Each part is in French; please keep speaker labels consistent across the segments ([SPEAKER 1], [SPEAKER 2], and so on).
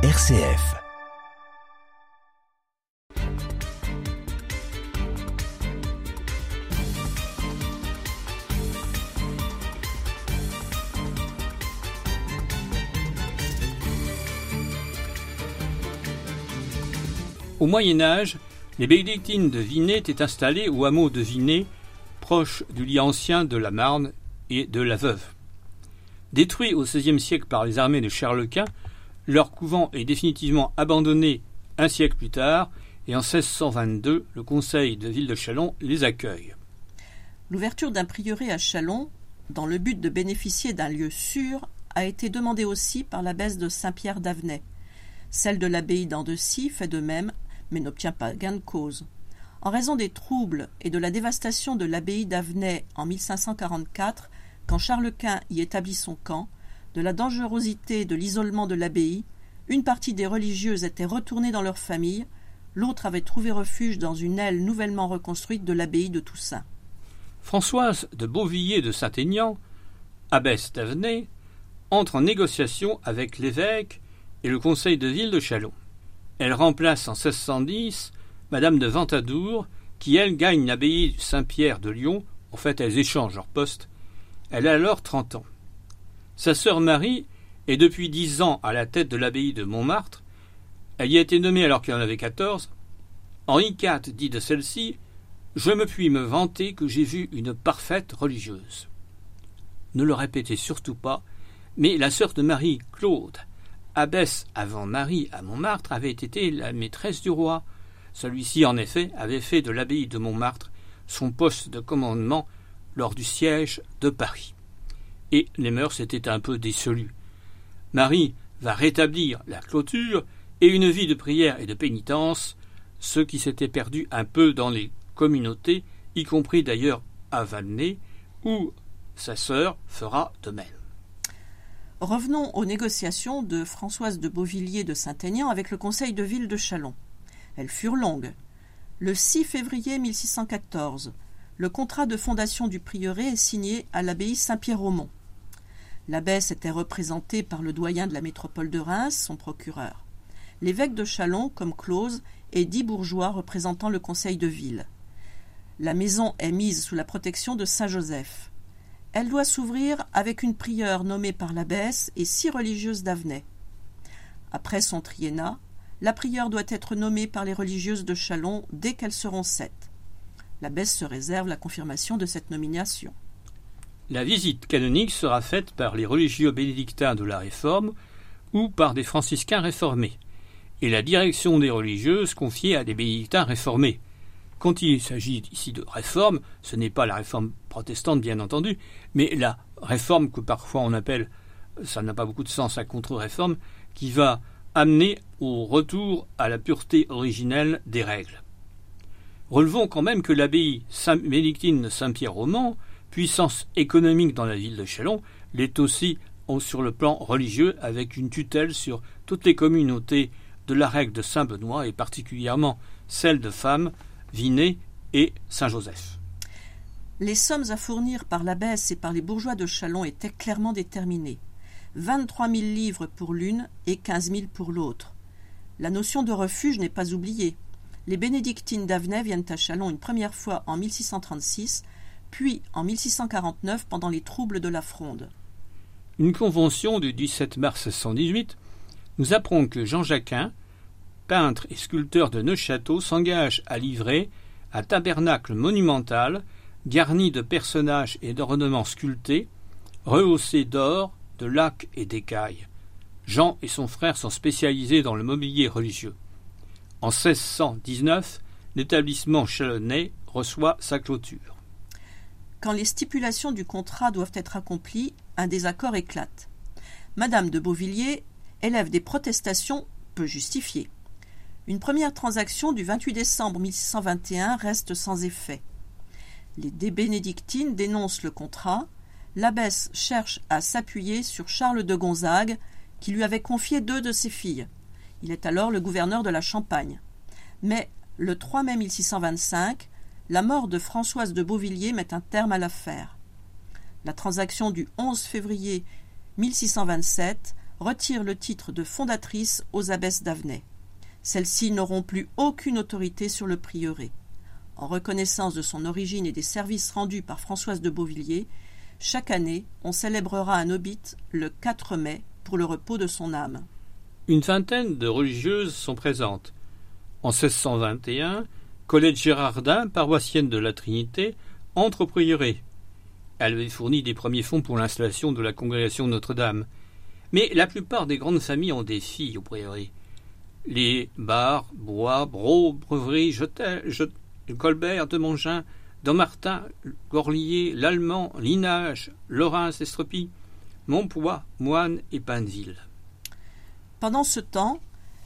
[SPEAKER 1] RCF.
[SPEAKER 2] Au Moyen Âge, les bénédictines de Vinay étaient installées au hameau de Vinay, proche du lit ancien de la Marne et de la Veuve. Détruit au XVIe siècle par les armées de Charles Quint, leur couvent est définitivement abandonné un siècle plus tard, et en 1622, le conseil de ville de Chalon les accueille.
[SPEAKER 3] L'ouverture d'un prieuré à Chalon, dans le but de bénéficier d'un lieu sûr, a été demandée aussi par l'abbesse de Saint-Pierre d'Avenay. Celle de l'abbaye d'Andecy fait de même mais n'obtient pas gain de cause. En raison des troubles et de la dévastation de l'abbaye d'Avenay en 1544, quand Charles Quint y établit son camp, de la dangerosité de l'isolement de l'abbaye, une partie des religieuses était retournée dans leur famille, l'autre avait trouvé refuge dans une aile nouvellement reconstruite de l'abbaye de Toussaint.
[SPEAKER 2] Françoise de Beauvilliers de Saint-Aignan, abbesse d'Avenay, entre en négociation avec l'évêque et le conseil de ville de Châlons. Elle remplace en 1610 Madame de Ventadour, qui elle gagne l'abbaye Saint-Pierre de Lyon. En fait, elles échangent leur poste. Elle a alors trente ans. Sa sœur Marie est depuis dix ans à la tête de l'abbaye de Montmartre. Elle y a été nommée alors qu'elle en avait quatorze. Henri IV dit de celle-ci Je me puis me vanter que j'ai vu une parfaite religieuse. Ne le répétez surtout pas, mais la sœur de Marie, Claude, abbesse avant Marie à Montmartre, avait été la maîtresse du roi. Celui-ci, en effet, avait fait de l'abbaye de Montmartre son poste de commandement lors du siège de Paris. Et les mœurs étaient un peu dissolues. Marie va rétablir la clôture et une vie de prière et de pénitence, ce qui s'était perdu un peu dans les communautés, y compris d'ailleurs à Valnay, où sa sœur fera de même.
[SPEAKER 3] Revenons aux négociations de Françoise de Beauvilliers de Saint-Aignan avec le conseil de ville de Chalon. Elles furent longues. Le 6 février 1614, le contrat de fondation du prieuré est signé à l'abbaye Saint-Pierre-au-Mont. L'abbesse était représentée par le doyen de la métropole de Reims, son procureur. L'évêque de Chalon, comme clause, et dix bourgeois représentant le conseil de ville. La maison est mise sous la protection de Saint-Joseph. Elle doit s'ouvrir avec une prieure nommée par l'abbesse et six religieuses d'Avenay. Après son triennat, la prieure doit être nommée par les religieuses de Chalon dès qu'elles seront sept. L'abbesse se réserve la confirmation de cette nomination.
[SPEAKER 2] La visite canonique sera faite par les religieux bénédictins de la Réforme ou par des franciscains réformés, et la direction des religieuses confiée à des bénédictins réformés. Quand il s'agit ici de réforme, ce n'est pas la réforme protestante, bien entendu, mais la réforme que parfois on appelle, ça n'a pas beaucoup de sens, la contre-réforme, qui va amener au retour à la pureté originelle des règles. Relevons quand même que l'abbaye bénédictine de Saint-Pierre-au-Mans, puissance économique dans la ville de Chalon, l'est aussi sur le plan religieux avec une tutelle sur toutes les communautés de la règle de Saint-Benoît et particulièrement celle de femmes Vinay et Saint-Joseph.
[SPEAKER 3] Les sommes à fournir par l'abbesse et par les bourgeois de Chalon étaient clairement déterminées. 23 000 livres pour l'une et 15 000 pour l'autre. La notion de refuge n'est pas oubliée. Les bénédictines d'Avenay viennent à Chalon une première fois en 1636, puis en 1649 pendant les troubles de la Fronde.
[SPEAKER 2] Une convention du 17 mars 1618 nous apprend que Jean Jacquin, peintre et sculpteur de Neuchâteau, s'engage à livrer un tabernacle monumental garni de personnages et d'ornements sculptés, rehaussé d'or, de lacs et d'écailles. Jean et son frère sont spécialisés dans le mobilier religieux. En 1619, l'établissement chalonnais reçoit sa clôture.
[SPEAKER 3] Quand les stipulations du contrat doivent être accomplies, un désaccord éclate. Madame de Beauvilliers élève des protestations peu justifiées. Une première transaction du 28 décembre 1621 reste sans effet. Les bénédictines dénoncent le contrat. L'abbesse cherche à s'appuyer sur Charles de Gonzague, qui lui avait confié deux de ses filles. Il est alors le gouverneur de la Champagne. Mais le 3 mai 1625, la mort de Françoise de Beauvilliers met un terme à l'affaire. La transaction du 11 février 1627 retire le titre de fondatrice aux abbesses d'Avenay. Celles-ci n'auront plus aucune autorité sur le prieuré. En reconnaissance de son origine et des services rendus par Françoise de Beauvilliers, chaque année, on célébrera un obit le 4 mai pour le repos de son âme.
[SPEAKER 2] Une vingtaine de religieuses sont présentes. En 1621, Colette Gérardin, paroissienne de la Trinité, entre au prieuré. Elle avait fourni des premiers fonds pour l'installation de la congrégation Notre-Dame. Mais la plupart des grandes familles ont des filles au prieuré. Les Bar, Bois, Bro, Jetel, Colbert, Demongin, Dommartin, Gorlier, L'Allemand, Linage, Lorrain, Estropie, Montpoix, Moine et Pineville.
[SPEAKER 3] Pendant ce temps,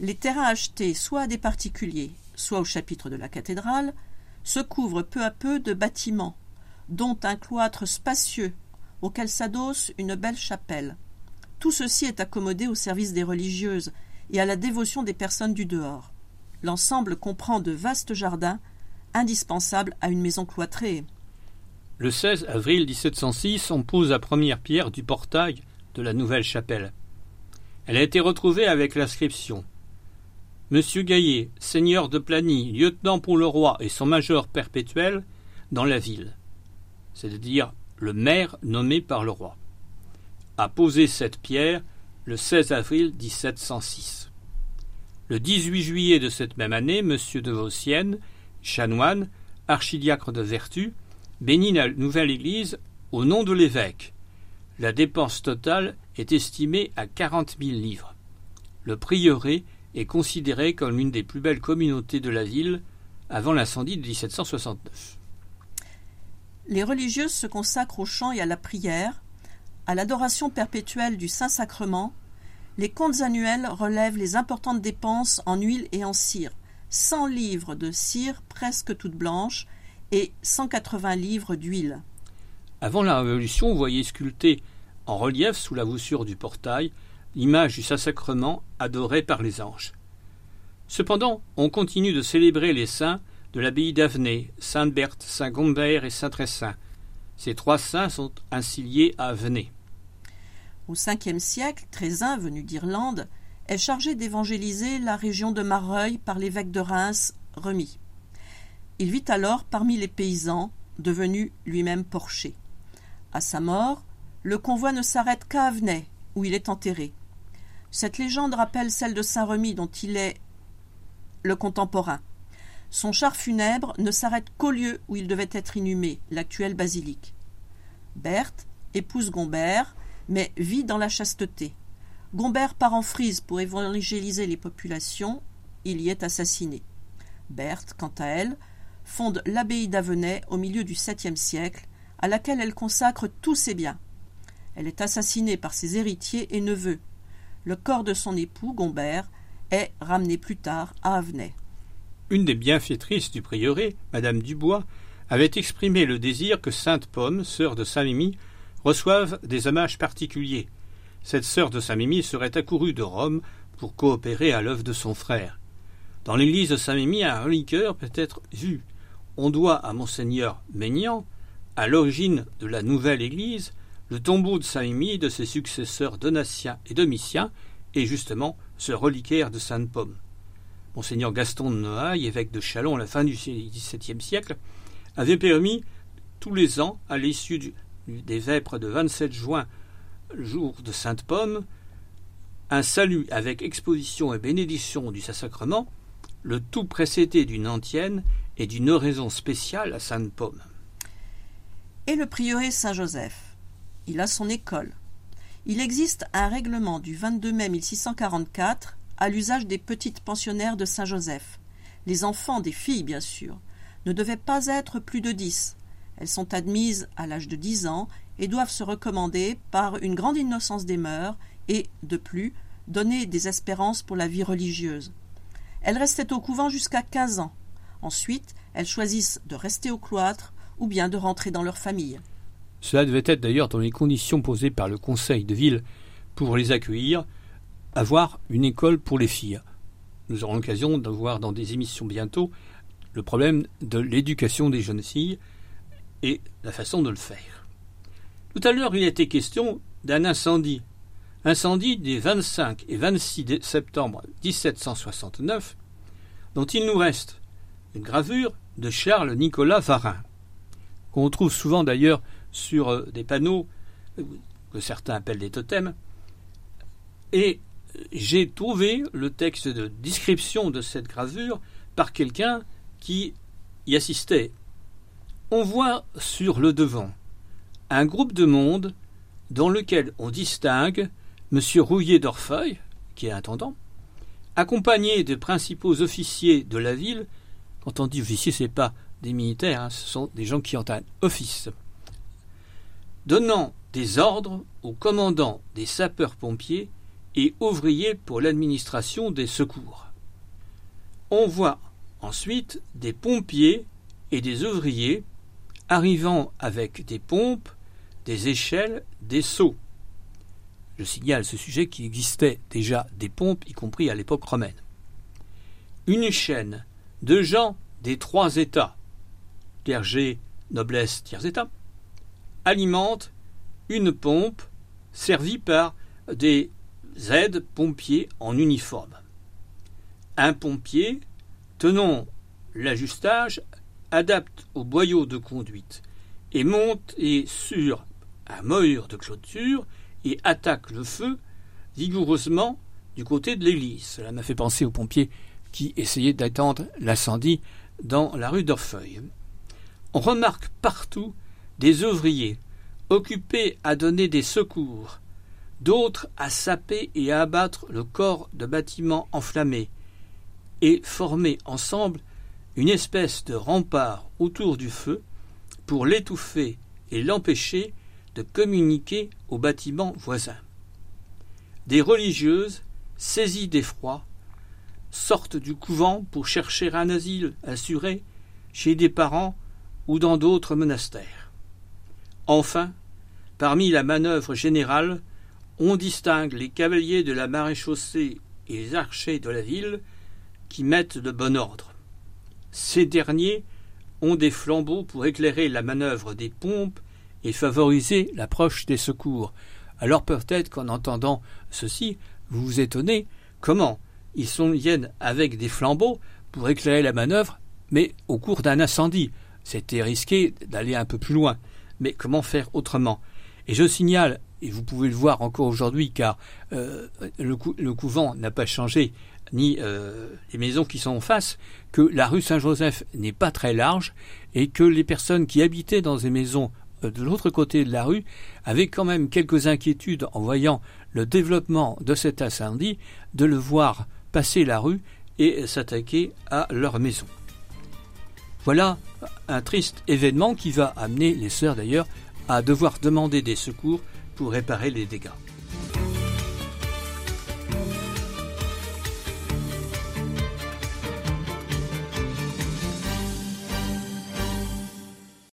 [SPEAKER 3] les terrains achetés soit à des particuliers, soit au chapitre de la cathédrale, se couvrent peu à peu de bâtiments, dont un cloître spacieux auquel s'adosse une belle chapelle. Tout ceci est accommodé au service des religieuses et à la dévotion des personnes du dehors. L'ensemble comprend de vastes jardins indispensables à une maison cloîtrée.
[SPEAKER 2] Le 16 avril 1706, on pose la première pierre du portail de la nouvelle chapelle. Elle a été retrouvée avec l'inscription Monsieur Gaillet, seigneur de Plany, lieutenant pour le roi et son major perpétuel dans la ville, c'est-à-dire le maire nommé par le roi, a posé cette pierre le 16 avril 1706. Le 18 juillet de cette même année, M. de Vauciennes, chanoine, archidiacre de Vertu, bénit la nouvelle église au nom de l'évêque. La dépense totale est estimée à quarante mille livres. Le prieuré est considéré comme l'une des plus belles communautés de la ville avant l'incendie de 1769.
[SPEAKER 3] Les religieuses se consacrent au chant et à la prière, à l'adoration perpétuelle du Saint-Sacrement, les comptes annuels relèvent les importantes dépenses en huile et en cire, 100 livres de cire presque toute blanche et 180 livres d'huile.
[SPEAKER 2] Avant la Révolution, on voyait sculpté en relief sous la voussure du portail l'image du Saint-Sacrement adoré par les anges. Cependant, on continue de célébrer les saints de l'abbaye d'Avenay, Sainte-Berthe, Saint-Gombert et Saint-Tressin. Ces trois saints sont ainsi liés à Avenay.
[SPEAKER 3] Au Ve siècle, Trézin, venu d'Irlande, est chargé d'évangéliser la région de Mareuil par l'évêque de Reims, Remy. Il vit alors parmi les paysans, devenu lui-même porcher. À sa mort, le convoi ne s'arrête qu'à Avenay, où il est enterré. Cette légende rappelle celle de Saint-Remy dont il est le contemporain. Son char funèbre ne s'arrête qu'au lieu où il devait être inhumé, l'actuelle basilique. Berthe épouse Gombert, mais vit dans la chasteté. Gombert part en frise pour évangéliser les populations, il y est assassiné. Berthe, quant à elle, fonde l'abbaye d'Avenay au milieu du septième siècle, à laquelle elle consacre tous ses biens. Elle est assassinée par ses héritiers et neveux. Le corps de son époux, Gombert, est ramené plus tard à Avenay.
[SPEAKER 2] Une des bienfaitrices du prieuré, Madame Dubois, avait exprimé le désir que Sainte Pomme, sœur de Saint-Mimi, reçoivent des hommages particuliers. Cette sœur de Saint-Mimi serait accourue de Rome pour coopérer à l'œuvre de son frère. Dans l'église de Saint-Mimi, un reliqueur peut être vu. On doit à Monseigneur Maignan, à l'origine de la nouvelle église, le tombeau de Saint-Mimi de ses successeurs Donatien et Domitien, et justement ce reliquaire de Sainte-Pomme. Monseigneur Gaston de Noailles, évêque de Châlons à la fin du XVIIe siècle, avait permis tous les ans, à l'issue des vêpres de 27 juin, jour de Sainte-Pomme, un salut avec exposition et bénédiction du Saint-Sacrement, le tout précédé d'une antienne et d'une oraison spéciale à Sainte-Pomme.
[SPEAKER 3] Et le prieuré Saint-Joseph Il a son école. Il existe un règlement du 22 mai 1644 à l'usage des petites pensionnaires de Saint-Joseph. Les enfants des filles, bien sûr, ne devaient pas être plus de dix, elles sont admises à l'âge de dix ans et doivent se recommander par une grande innocence des mœurs et, de plus, donner des espérances pour la vie religieuse. Elles restaient au couvent jusqu'à quinze ans. Ensuite, elles choisissent de rester au cloître ou bien de rentrer dans leur famille.
[SPEAKER 2] Cela devait être d'ailleurs dans les conditions posées par le conseil de ville pour les accueillir, avoir une école pour les filles. Nous aurons l'occasion de voir dans des émissions bientôt le problème de l'éducation des jeunes filles et la façon de le faire. Tout à l'heure, il était question d'un incendie. incendie des 25 et 26 septembre 1769, dont il nous reste une gravure de Charles Nicolas Varin, qu'on trouve souvent d'ailleurs sur euh, des panneaux que certains appellent des totems. Et j'ai trouvé le texte de description de cette gravure par quelqu'un qui y assistait. On voit sur le devant un groupe de monde dans lequel on distingue M. Rouillet d'Orfeuille, qui est intendant, accompagné des principaux officiers de la ville. Quand on dit officiers, ce n'est pas des militaires, hein, ce sont des gens qui ont un office, donnant des ordres aux commandants des sapeurs-pompiers et ouvriers pour l'administration des secours. On voit ensuite des pompiers et des ouvriers arrivant avec des pompes, des échelles, des seaux. Je signale ce sujet qu'il existait déjà des pompes, y compris à l'époque romaine. Une chaîne de gens des trois États, clergé, noblesse, tiers État, alimente une pompe servie par des aides pompiers en uniforme. Un pompier, tenant l'ajustage, adapte au boyau de conduite et monte et sur un mur de clôture et attaque le feu vigoureusement du côté de l'église. Cela m'a fait penser aux pompiers qui essayaient d'attendre l'incendie dans la rue d'Orfeuille. On remarque partout des ouvriers occupés à donner des secours, d'autres à saper et à abattre le corps de bâtiments enflammés, et former ensemble une espèce de rempart autour du feu pour l'étouffer et l'empêcher de communiquer aux bâtiments voisins. Des religieuses, saisies d'effroi, sortent du couvent pour chercher un asile assuré chez des parents ou dans d'autres monastères. Enfin, parmi la manœuvre générale, on distingue les cavaliers de la maréchaussée et les archers de la ville qui mettent de bon ordre. Ces derniers ont des flambeaux pour éclairer la manœuvre des pompes et favoriser l'approche des secours. Alors peut-être qu'en entendant ceci, vous vous étonnez comment ils sont, viennent avec des flambeaux pour éclairer la manœuvre, mais au cours d'un incendie. C'était risqué d'aller un peu plus loin. Mais comment faire autrement? Et je signale, et vous pouvez le voir encore aujourd'hui, car euh, le, couvent n'a pas changé, ni euh, les maisons qui sont en face, que la rue Saint-Joseph n'est pas très large et que les personnes qui habitaient dans ces maisons euh, de l'autre côté de la rue avaient quand même quelques inquiétudes en voyant le développement de cet incendie, de le voir passer la rue et s'attaquer à leur maison. Voilà un triste événement qui va amener les sœurs d'ailleurs à devoir demander des secours pour réparer les dégâts.